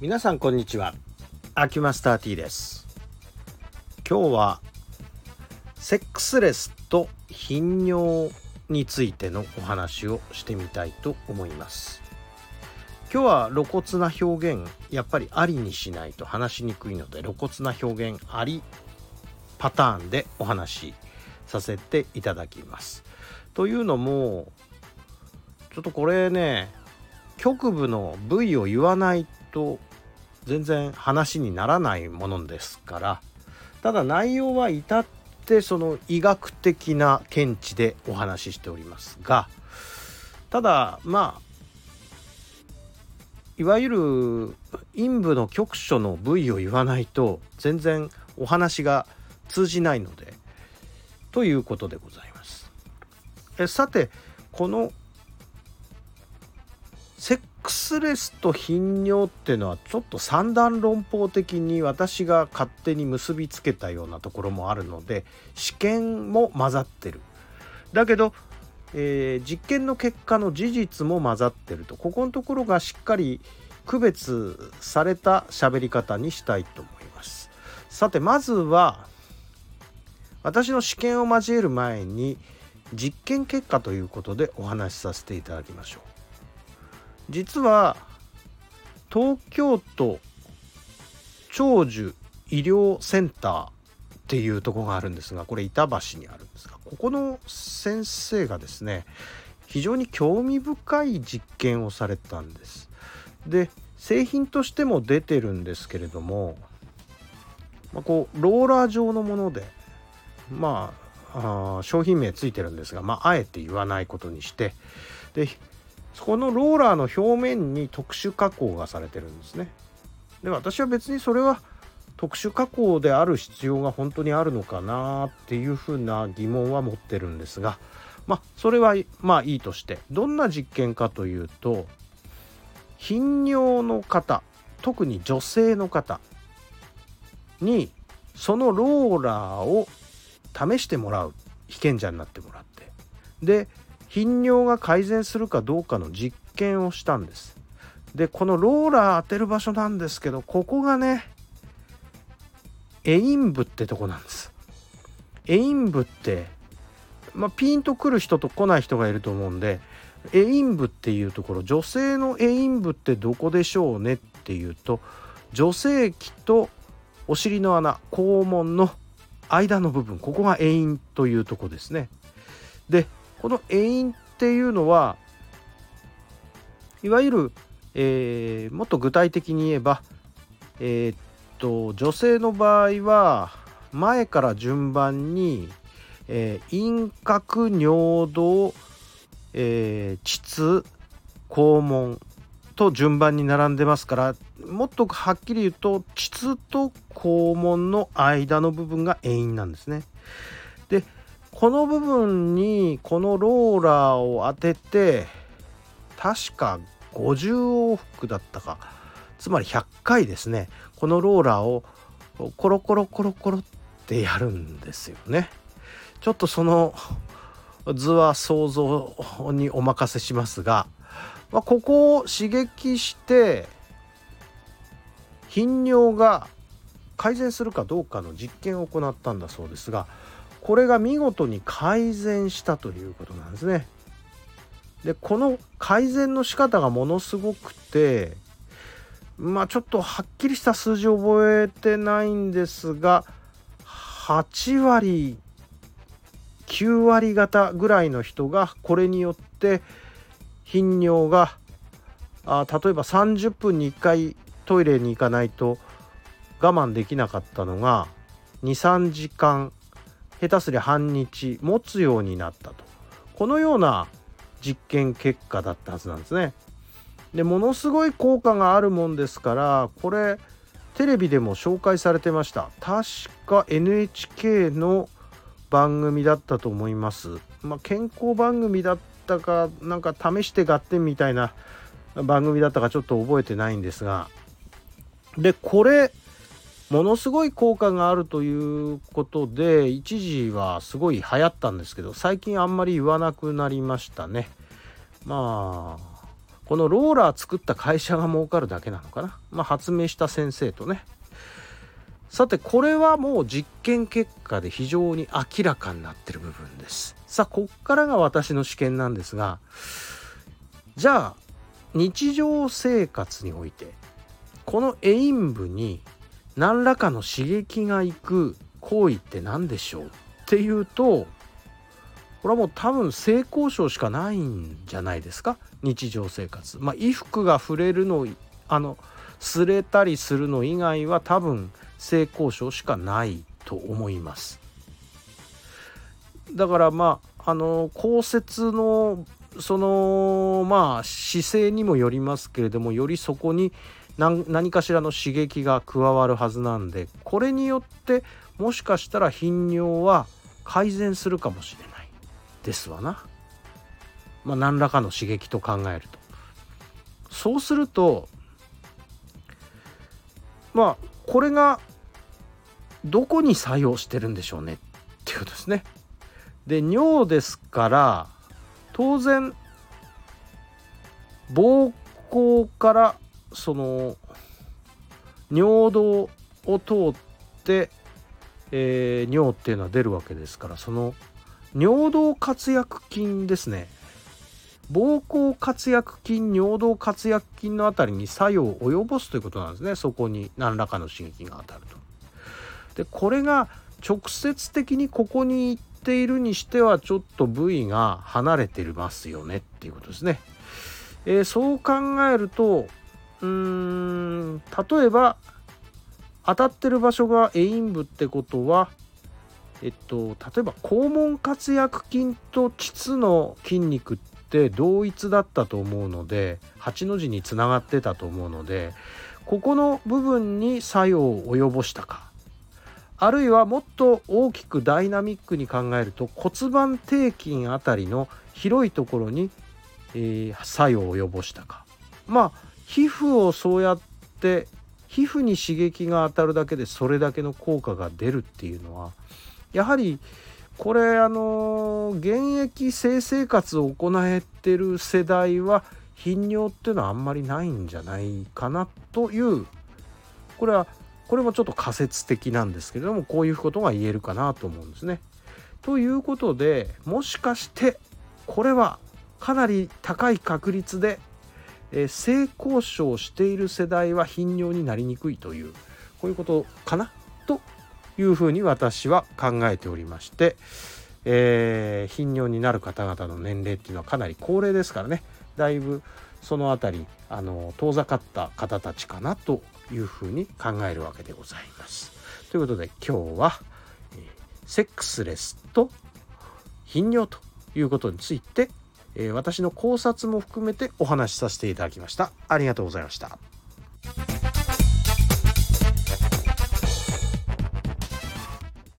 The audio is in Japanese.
皆さんこんにちは。アキマスター T です。今日はセックスレスと頻尿についてのお話をしてみたいと思います。今日は露骨な表現やっぱりありにしないと話しにくいので露骨な表現ありパターンでお話しさせていただきます。というのもちょっとこれね局部の部位を言わないと全然話にならないものですからただ内容は至ってその医学的な見地でお話ししておりますがただまあいわゆる陰部の局所の部位を言わないと全然お話が通じないのでということでございます。えさてこのセックスレスと頻尿っていうのはちょっと三段論法的に私が勝手に結びつけたようなところもあるので試験も混ざってる。だけど、えー、実験の結果の事実も混ざってると。ここのところがしっかり区別された喋り方にしたいと思います。さてまずは私の試験を交える前に実験結果ということでお話しさせていただきましょう。実は東京都長寿医療センターっていうとこがあるんですがこれ板橋にあるんですがここの先生がですね非常に興味深い実験をされたんです。で製品としても出てるんですけれども、まあ、こうローラー状のものでまああ商品名ついてるんですが、まあ、あえて言わないことにしてでそこのローラーの表面に特殊加工がされてるんですね。で私は別にそれは特殊加工である必要が本当にあるのかなっていうふうな疑問は持ってるんですがまあそれはまあいいとしてどんな実験かというと頻尿の方特に女性の方にそのローラーを試してもらう被験者になってもらってで頻尿が改善するかどうかの実験をしたんです。でこのローラー当てる場所なんですけどここがねエイン部ってとこなんです。会陰部ってまあ、ピンとくる人と来ない人がいると思うんで会陰部っていうところ女性の会陰部ってどこでしょうねっていうと女性器とお尻の穴肛門の間の部分ここが会陰というとこですね。でこの会陰っていうのはいわゆる、えー、もっと具体的に言えば、えー、っと女性の場合は前から順番に、えー、陰核尿道、えー、膣肛門と順番に並んでますからもっとはっきり言うと膣と肛門の間の部分が遠因なんですね。でこの部分にこのローラーを当てて確か50往復だったかつまり100回ですねこのローラーをコロコロコロコロってやるんですよね。ちょっとその図は想像にお任せしますが、まあ、ここを刺激して頻尿が改善するかどうかの実験を行ったんだそうですがこれが見事に改善したということなんですね。でこの改善の仕方がものすごくてまあちょっとはっきりした数字覚えてないんですが8割9割方ぐらいの人がこれによって頻尿があ例えば30分に1回トイレに行かないと我慢できなかったのが23時間下手すり半日持つようになったと。このような実験結果だったはずなんですね。でものすごい効果があるもんですからこれテレビでも紹介されてました。確か NHK の番組だったと思います、まあ、健康番組だったかなんか試して合点みたいな番組だったかちょっと覚えてないんですが。でこれものすごい効果があるということで一時はすごい流行ったんですけど最近あんまり言わなくなりましたね。まあこのローラー作った会社が儲かるだけなのかな、まあ、発明した先生とね。さてこれはもう実験結果で非常に明らかになってる部分です。さあこっからが私の試験なんですがじゃあ日常生活においてこのエイン部に何らかの刺激がいく行為って何でしょうっていうとこれはもう多分性交渉しかないんじゃないですか？日常生活。まあ衣服が触れるのあの擦れたりするの以外は多分性交渉しかないと思います。だからまああの降雪のそのまあ姿勢にもよりますけれどもよりそこに何かしらの刺激が加わるはずなんでこれによってもしかしたら頻尿は改善するかもしれないですわな。まあ、何らかの刺激と考えると。そうするとまあこれがどこに作用してるんでしょうねっていうことですね。で尿ですから当然膀胱からその尿道を通って、えー、尿っていうのは出るわけですからその尿道活躍筋ですね膀胱活躍筋尿道活躍筋のあたりに作用を及ぼすということなんですねそこに何らかの刺激が当たると。でこれが直接的にここに行っているにしてはちょっと部位が離れてますよねっていうことですね。えー、そう考えるとうーん例えば当たってる場所がエイン部ってことはえっと例えば肛門括約筋と膣の筋肉って同一だったと思うので8の字につながってたと思うのでここの部分に作用を及ぼしたか。あるいはもっと大きくダイナミックに考えると骨盤底筋あたりの広いところに、えー、作用を及ぼしたか。まあ皮膚をそうやって皮膚に刺激が当たるだけでそれだけの効果が出るっていうのはやはりこれあの現役性生活を行えてる世代は頻尿っていうのはあんまりないんじゃないかなというこれはこれもちょっと仮説的なんですけれどもこういうことが言えるかなと思うんですね。ということでもしかしてこれはかなり高い確率でえー、性交渉している世代は頻尿になりにくいというこういうことかな？というふうに私は考えておりまして、えー、頻尿になる方々の年齢っていうのはかなり高齢ですからねだいぶその辺りあの遠ざかった方たちかなというふうに考えるわけでございます。ということで今日は、えー、セックスレスと頻尿ということについてえー、私の考察も含めてお話しさせていただきました。ありがとうございました。